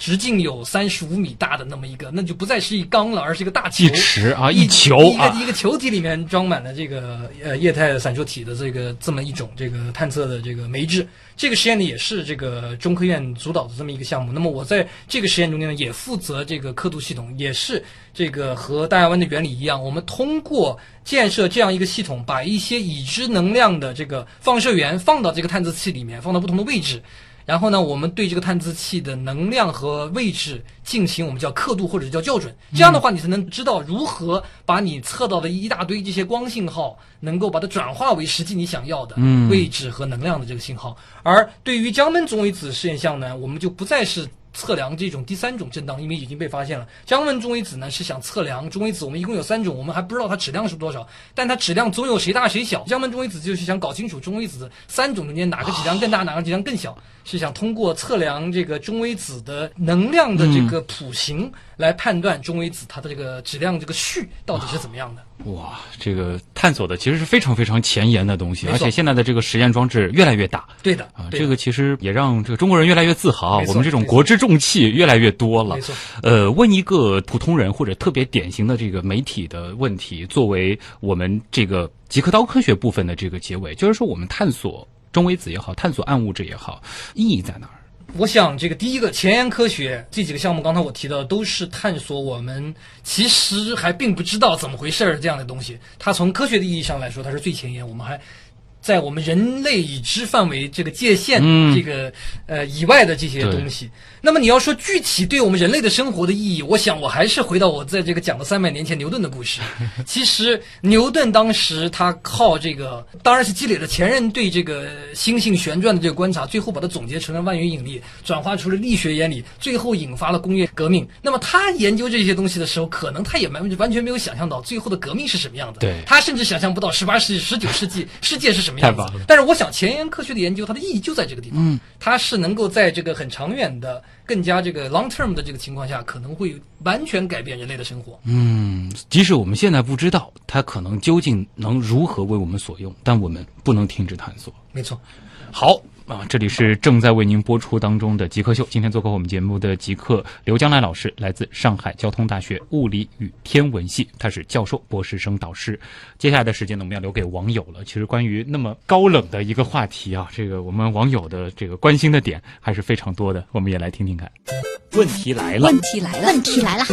直径有三十五米大的那么一个，那就不再是一缸了，而是一个大球一池啊一一球一啊个一个球体里面装满了这个呃液态闪烁体的这个这么一种这个探测的这个媒质。这个实验呢也是这个中科院主导的这么一个项目。那么我在这个实验中间呢也负责这个刻度系统，也是这个和大亚湾的原理一样，我们通过建设这样一个系统，把一些已知能量的这个放射源放到这个探测器里面，放到不同的位置。然后呢，我们对这个探测器的能量和位置进行我们叫刻度或者叫校准，这样的话你才能知道如何把你测到的一大堆这些光信号，能够把它转化为实际你想要的嗯位置和能量的这个信号。而对于江门中微子实验项呢，我们就不再是。测量这种第三种震荡，因为已经被发现了。江门中微子呢是想测量中微子，我们一共有三种，我们还不知道它质量是多少，但它质量总有谁大谁小。江门中微子就是想搞清楚中微子三种中间哪个质量更大，哪个质量更小，是想通过测量这个中微子的能量的这个谱型来判断中微子它的这个质量这个序到底是怎么样的。哇，这个探索的其实是非常非常前沿的东西，而且现在的这个实验装置越来越大对的啊，这个其实也让这个中国人越来越自豪我们这种国之重器越来越多了没。错。呃，问一个普通人或者特别典型的这个媒体的问题，作为我们这个极客刀科学部分的这个结尾，就是说我们探索中微子也好，探索暗物质也好，意义在哪儿？我想，这个第一个前沿科学这几个项目，刚才我提到的都是探索我们其实还并不知道怎么回事儿这样的东西。它从科学的意义上来说，它是最前沿，我们还在我们人类已知范围这个界限、嗯这个呃以外的这些东西。那么你要说具体对我们人类的生活的意义，我想我还是回到我在这个讲的三百年前牛顿的故事。其实牛顿当时他靠这个，当然是积累了前人对这个星星旋转的这个观察，最后把它总结成了万有引力，转化出了力学原理，最后引发了工业革命。那么他研究这些东西的时候，可能他也完完全没有想象到最后的革命是什么样的。对他甚至想象不到十八世纪、十九世纪世界是什么样子太棒了。但是我想，前沿科学的研究它的意义就在这个地方，嗯，它是能够在这个很长远的、更加这个 long term 的这个情况下，可能会完全改变人类的生活。嗯，即使我们现在不知道它可能究竟能如何为我们所用，但我们不能停止探索。没错，好啊，这里是正在为您播出当中的极客秀。今天做客我们节目的极客刘江来老师，来自上海交通大学物理与天文系，他是教授、博士生导师。接下来的时间呢，我们要留给网友了。其实关于那么高冷的一个话题啊，这个我们网友的这个关心的点还是非常多的，我们也来听听看。问题来了，问题来了，问题来了，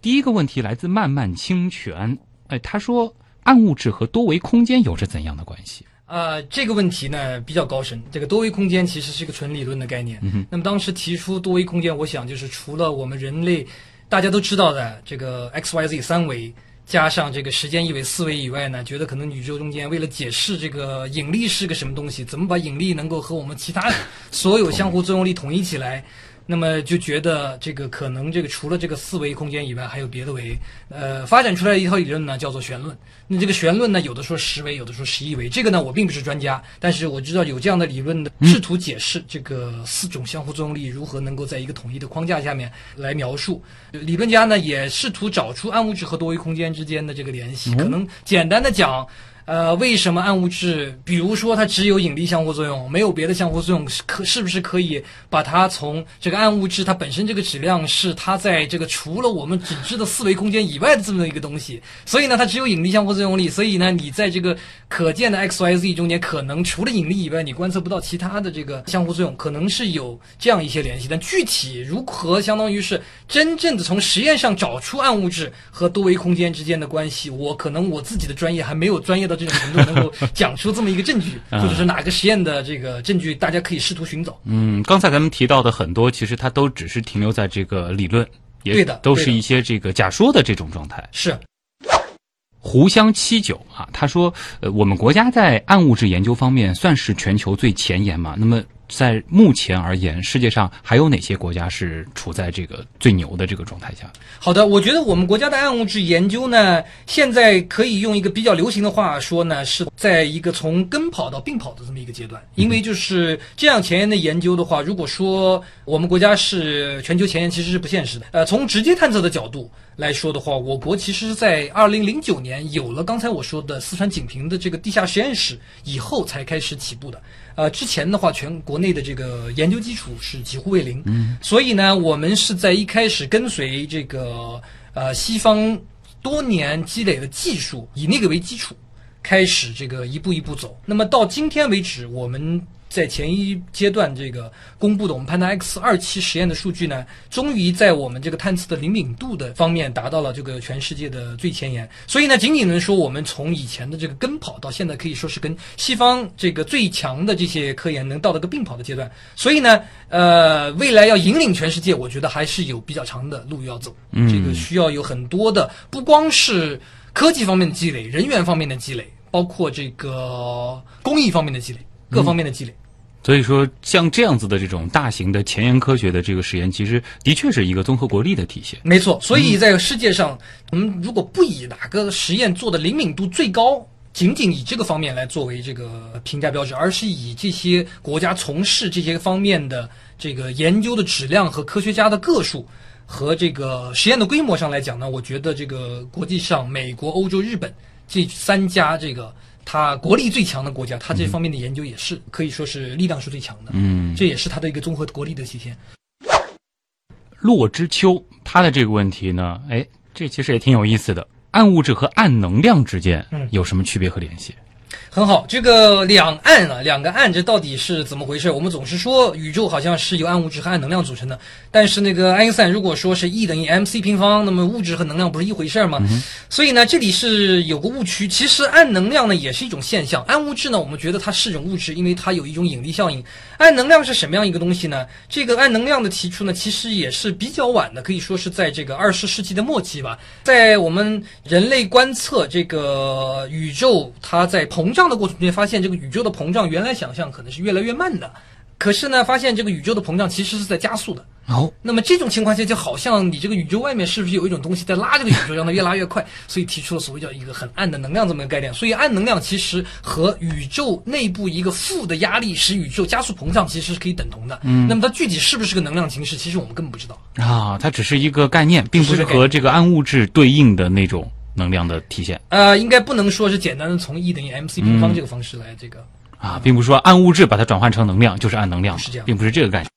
第一个问题来自漫漫清泉，哎，他说暗物质和多维空间有着怎样的关系？呃，这个问题呢比较高深。这个多维空间其实是一个纯理论的概念。嗯那么当时提出多维空间，我想就是除了我们人类大家都知道的这个 x、y、z 三维，加上这个时间一维、四维以外呢，觉得可能宇宙中间为了解释这个引力是个什么东西，怎么把引力能够和我们其他所有相互作用力统一起来。那么就觉得这个可能这个除了这个四维空间以外，还有别的维，呃，发展出来一套理论呢，叫做弦论。那这个弦论呢，有的说十维，有的说十一维。这个呢，我并不是专家，但是我知道有这样的理论的，试图解释这个四种相互作用力如何能够在一个统一的框架下面来描述。理论家呢，也试图找出暗物质和多维空间之间的这个联系。可能简单的讲。呃，为什么暗物质，比如说它只有引力相互作用，没有别的相互作用，是可是不是可以把它从这个暗物质它本身这个质量是它在这个除了我们只知的四维空间以外的这么一个东西，所以呢，它只有引力相互作用力，所以呢，你在这个可见的 x、y、z 中间，可能除了引力以外，你观测不到其他的这个相互作用，可能是有这样一些联系，但具体如何，相当于是真正的从实验上找出暗物质和多维空间之间的关系，我可能我自己的专业还没有专业到这种程度，能够 讲出这么一个证据，或者是哪个实验的这个证据，大家可以试图寻找。嗯，刚才咱们提到的很多，其实它都只是停留在这个理论，也对的都是一些这个假说的这种状态。是，湖香七九啊，他说，呃，我们国家在暗物质研究方面算是全球最前沿嘛？那么在目前而言，世界上还有哪些国家是处在这个最牛的这个状态下？好的，我觉得我们国家的暗物质研究呢，现在可以用一个比较流行的话说呢，是在一个从跟跑到并跑的这么一个阶段。因为就是这样前沿的研究的话，如果说我们国家是全球前沿，其实是不现实的。呃，从直接探测的角度来说的话，我国其实是在二零零九年有了刚才我说的四川锦屏的这个地下实验室以后才开始起步的。呃，之前的话，全国内的这个研究基础是几乎为零，嗯，所以呢，我们是在一开始跟随这个呃西方多年积累的技术，以那个为基础，开始这个一步一步走。那么到今天为止，我们在前一阶段这个公布的我们潘达 X 二期实验的数据呢，终于在我们这个探测的灵敏度的方面达到了这个全世界的最前沿。所以呢，仅仅能说我们从以前的这个跟跑到现在可以说是跟西方这个最强的这些科研能到了个并跑的阶段。所以呢，呃，未来要引领全世界，我觉得还是有比较长的路要走。嗯这个需要有很多的，不光是科技方面的积累，人员方面的积累，包括这个工艺方面的积累，各方面的积累。所以说，像这样子的这种大型的前沿科学的这个实验，其实的确是一个综合国力的体现。没错，所以在世界上，我们如果不以哪个实验做的灵敏度最高，仅仅以这个方面来作为这个评价标准，而是以这些国家从事这些方面的这个研究的质量和科学家的个数和这个实验的规模上来讲呢，我觉得这个国际上美国、欧洲、日本这三家这个。它国力最强的国家，它这方面的研究也是可以说是力量是最强的，嗯，这也是它的一个综合国力的体现。洛之秋他的这个问题呢，哎，这其实也挺有意思的。暗物质和暗能量之间嗯有什么区别和联系？很好，这个两岸啊，两个岸，这到底是怎么回事？我们总是说宇宙好像是由暗物质和暗能量组成的，但是那个爱因斯坦如果说是 E 等于 mc 平方，那么物质和能量不是一回事儿吗？所以呢，这里是有个误区。其实暗能量呢也是一种现象，暗物质呢我们觉得它是一种物质，因为它有一种引力效应。暗能量是什么样一个东西呢？这个暗能量的提出呢，其实也是比较晚的，可以说是在这个二十世纪的末期吧。在我们人类观测这个宇宙它在膨胀的过程中，发现这个宇宙的膨胀原来想象可能是越来越慢的，可是呢，发现这个宇宙的膨胀其实是在加速的。哦，那么这种情况下，就好像你这个宇宙外面是不是有一种东西在拉这个宇宙，让它越拉越快？所以提出了所谓叫一个很暗的能量这么一个概念。所以暗能量其实和宇宙内部一个负的压力使宇宙加速膨胀，其实是可以等同的。嗯，那么它具体是不是个能量形式，其实我们根本不知道。啊，它只是一个概念，并不是和这个暗物质对应的那种能量的体现呃，应该不能说是简单的从 E 等于 mc 平方这个方式来这个。啊，并不是说暗物质把它转换成能量就是暗能量，并不是这个概念。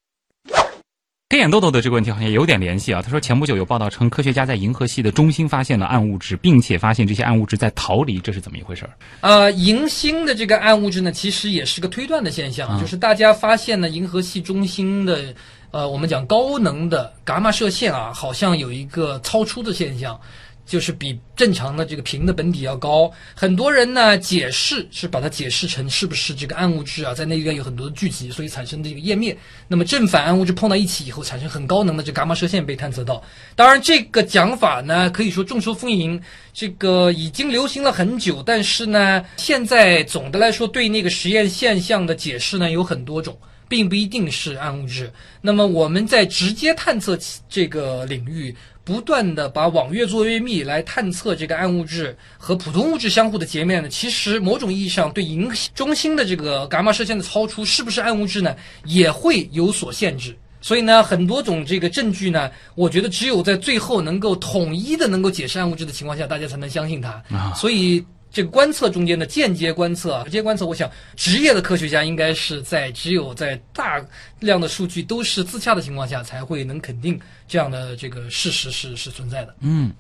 跟眼豆豆的这个问题好像也有点联系啊。他说，前不久有报道称，科学家在银河系的中心发现了暗物质，并且发现这些暗物质在逃离，这是怎么一回事儿？呃，银星的这个暗物质呢，其实也是个推断的现象，就是大家发现呢，银河系中心的，呃，我们讲高能的伽马射线啊，好像有一个超出的现象。就是比正常的这个平的本体要高，很多人呢解释是把它解释成是不是这个暗物质啊在那边有很多的聚集，所以产生的这个页面。那么正反暗物质碰到一起以后，产生很高能的这伽马射线被探测到。当然，这个讲法呢可以说众说纷纭，这个已经流行了很久，但是呢，现在总的来说对那个实验现象的解释呢有很多种。并不一定是暗物质。那么我们在直接探测这个领域，不断的把网越做越密来探测这个暗物质和普通物质相互的截面呢，其实某种意义上对银中心的这个伽马射线的超出是不是暗物质呢，也会有所限制。所以呢，很多种这个证据呢，我觉得只有在最后能够统一的能够解释暗物质的情况下，大家才能相信它。啊所以。这个观测中间的间接观测啊，直接观测，我想职业的科学家应该是在只有在大量的数据都是自洽的情况下，才会能肯定这样的这个事实是是存在的。嗯。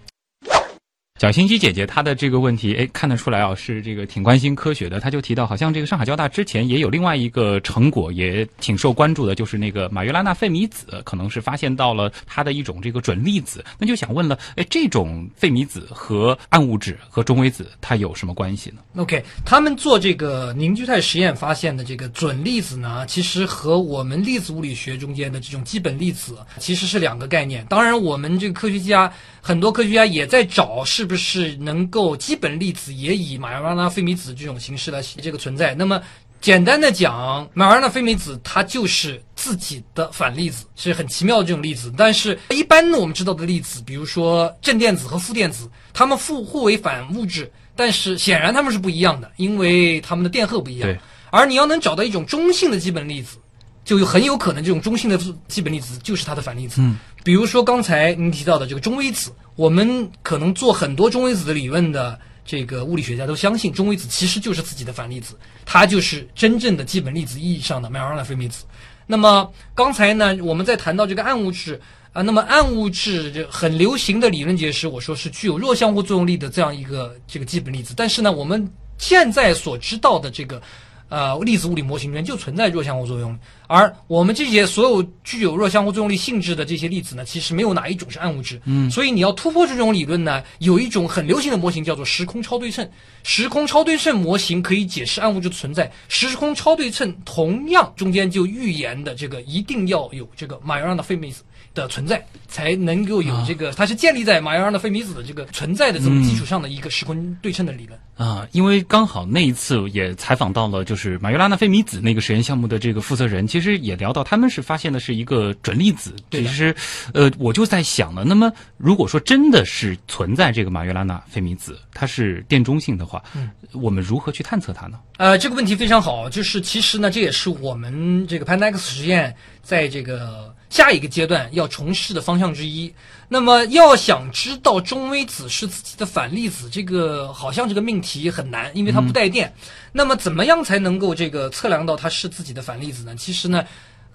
小心机姐姐她的这个问题，哎，看得出来啊，是这个挺关心科学的。她就提到，好像这个上海交大之前也有另外一个成果，也挺受关注的，就是那个马约拉纳费米子，可能是发现到了它的一种这个准粒子。那就想问了，哎，这种费米子和暗物质和中微子它有什么关系呢？OK，他们做这个凝聚态实验发现的这个准粒子呢，其实和我们粒子物理学中间的这种基本粒子其实是两个概念。当然，我们这个科学家很多科学家也在找是不是能够基本粒子也以马约拉纳费米子这种形式来这个存在。那么简单的讲，马约拉纳费米子它就是自己的反粒子，是很奇妙的这种粒子。但是，一般呢我们知道的粒子，比如说正电子和负电子，它们互互为反物质。但是显然它们是不一样的，因为它们的电荷不一样对。而你要能找到一种中性的基本粒子，就有很有可能这种中性的基本粒子就是它的反粒子。嗯，比如说刚才您提到的这个中微子，我们可能做很多中微子的理论的这个物理学家都相信，中微子其实就是自己的反粒子，它就是真正的基本粒子意义上的马约纳费米子。那么刚才呢，我们在谈到这个暗物质啊，那么暗物质就很流行的理论解释，我说是具有弱相互作用力的这样一个这个基本粒子。但是呢，我们现在所知道的这个呃粒子物理模型里面就存在弱相互作用力，而我们这些所有具有弱相互作用力性质的这些粒子呢，其实没有哪一种是暗物质。嗯，所以你要突破这种理论呢，有一种很流行的模型叫做时空超对称。时空超对称模型可以解释暗物质的存在，时空超对称同样中间就预言的这个一定要有这个马约让的费米子的存在，才能够有这个，它是建立在马约让的费米子的这个存在的这么基础上的一个时空对称的理论。啊，因为刚好那一次也采访到了，就是马约拉纳费米子那个实验项目的这个负责人，其实也聊到他们是发现的是一个准粒子。对其实，呃，我就在想呢，那么如果说真的是存在这个马约拉纳费米子，它是电中性的话，嗯我们如何去探测它呢？呃，这个问题非常好，就是其实呢，这也是我们这个 Panax 实验在这个下一个阶段要从事的方向之一。那么，要想知道中微子是自己的反粒子，这个好像这个命题很难，因为它不带电。那么，怎么样才能够这个测量到它是自己的反粒子呢？其实呢，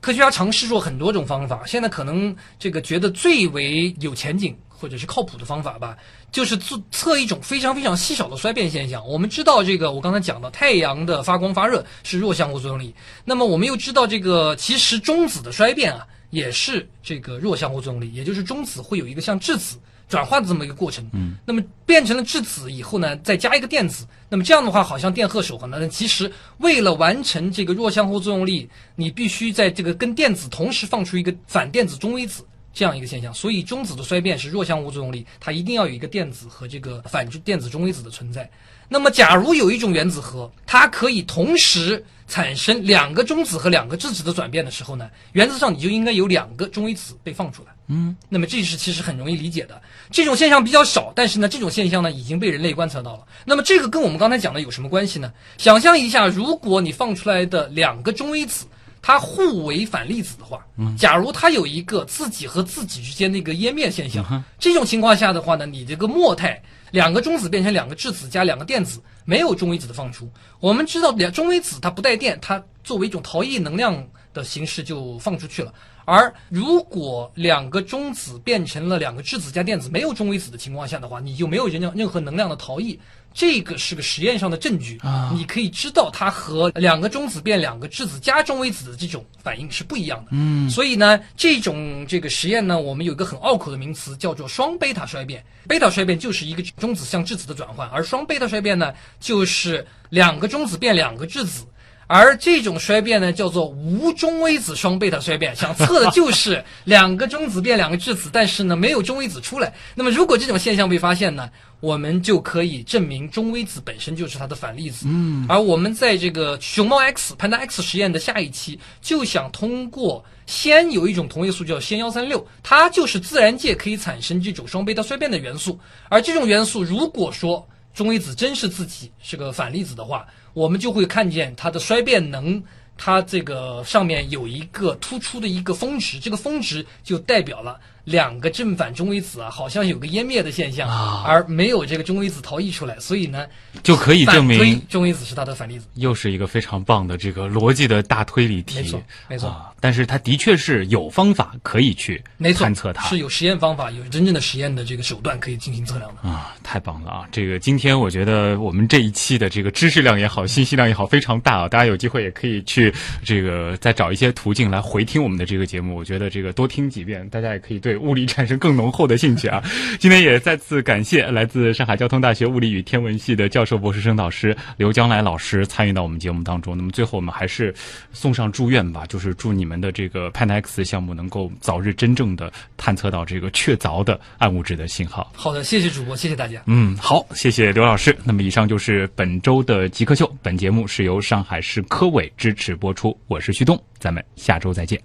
科学家尝试过很多种方法，现在可能这个觉得最为有前景或者是靠谱的方法吧，就是测测一种非常非常稀少的衰变现象。我们知道这个，我刚才讲到太阳的发光发热是弱相互作用力，那么我们又知道这个其实中子的衰变啊也是这个弱相互作用力，也就是中子会有一个像质子。转化的这么一个过程，嗯，那么变成了质子以后呢，再加一个电子，那么这样的话好像电荷守恒了。但其实为了完成这个弱相互作用力，你必须在这个跟电子同时放出一个反电子中微子这样一个现象。所以中子的衰变是弱相互作用力，它一定要有一个电子和这个反电子中微子的存在。那么假如有一种原子核，它可以同时产生两个中子和两个质子的转变的时候呢，原则上你就应该有两个中微子被放出来。嗯，那么这是其实很容易理解的。这种现象比较少，但是呢，这种现象呢已经被人类观测到了。那么这个跟我们刚才讲的有什么关系呢？想象一下，如果你放出来的两个中微子，它互为反粒子的话，假如它有一个自己和自己之间的一个湮灭现象，这种情况下的话呢，你这个末态两个中子变成两个质子加两个电子，没有中微子的放出。我们知道两中微子它不带电，它作为一种逃逸能量的形式就放出去了。而如果两个中子变成了两个质子加电子，没有中微子的情况下的话，你就没有任任何能量的逃逸。这个是个实验上的证据啊你可以知道它和两个中子变两个质子加中微子的这种反应是不一样的。嗯，所以呢，这种这个实验呢，我们有一个很拗口的名词叫做双贝塔衰变。贝塔衰变就是一个中子向质子的转换，而双贝塔衰变呢，就是两个中子变两个质子。而这种衰变呢，叫做无中微子双贝塔衰变，想测的就是两个中子变两个质子，但是呢没有中微子出来。那么如果这种现象被发现呢，我们就可以证明中微子本身就是它的反粒子。嗯，而我们在这个熊猫 X 潘达 X 实验的下一期，就想通过先有一种同位素叫先幺三六，它就是自然界可以产生这种双贝塔衰变的元素。而这种元素，如果说中微子真是自己是个反粒子的话，我们就会看见它的衰变能，它这个上面有一个突出的一个峰值，这个峰值就代表了两个正反中微子啊，好像有个湮灭的现象，啊而没有这个中微子逃逸出来，所以呢，就可以证明中微子是它的反粒子。又是一个非常棒的这个逻辑的大推理题。没错没错啊，但是它的确是有方法可以去没错探测它，是有实验方法，有真正的实验的这个手段可以进行测量的。啊，太棒了啊！这个今天我觉得我们这一期的这个知识量也好，信息量也好，非常大啊！大家有机会也可以去这个再找一些途径来回听我们的这个节目。我觉得这个多听几遍，大家也可以对物理产生更浓厚的兴趣啊！今天也再次感谢来自上海交通大学物理与天文系的教授、博士生导师刘将来老师参与到我们节目当中。那么最后我们还是送上祝愿吧，就是祝你们的这个 Pan X 项目能够早日真正的探测到这个确凿的暗物质的信号。好的，谢谢主播，谢谢大家。嗯，好，谢谢刘老师。那么以上就是本周的极客秀，本节目是由上海市科委支持播出，我是旭东，咱们下周再见。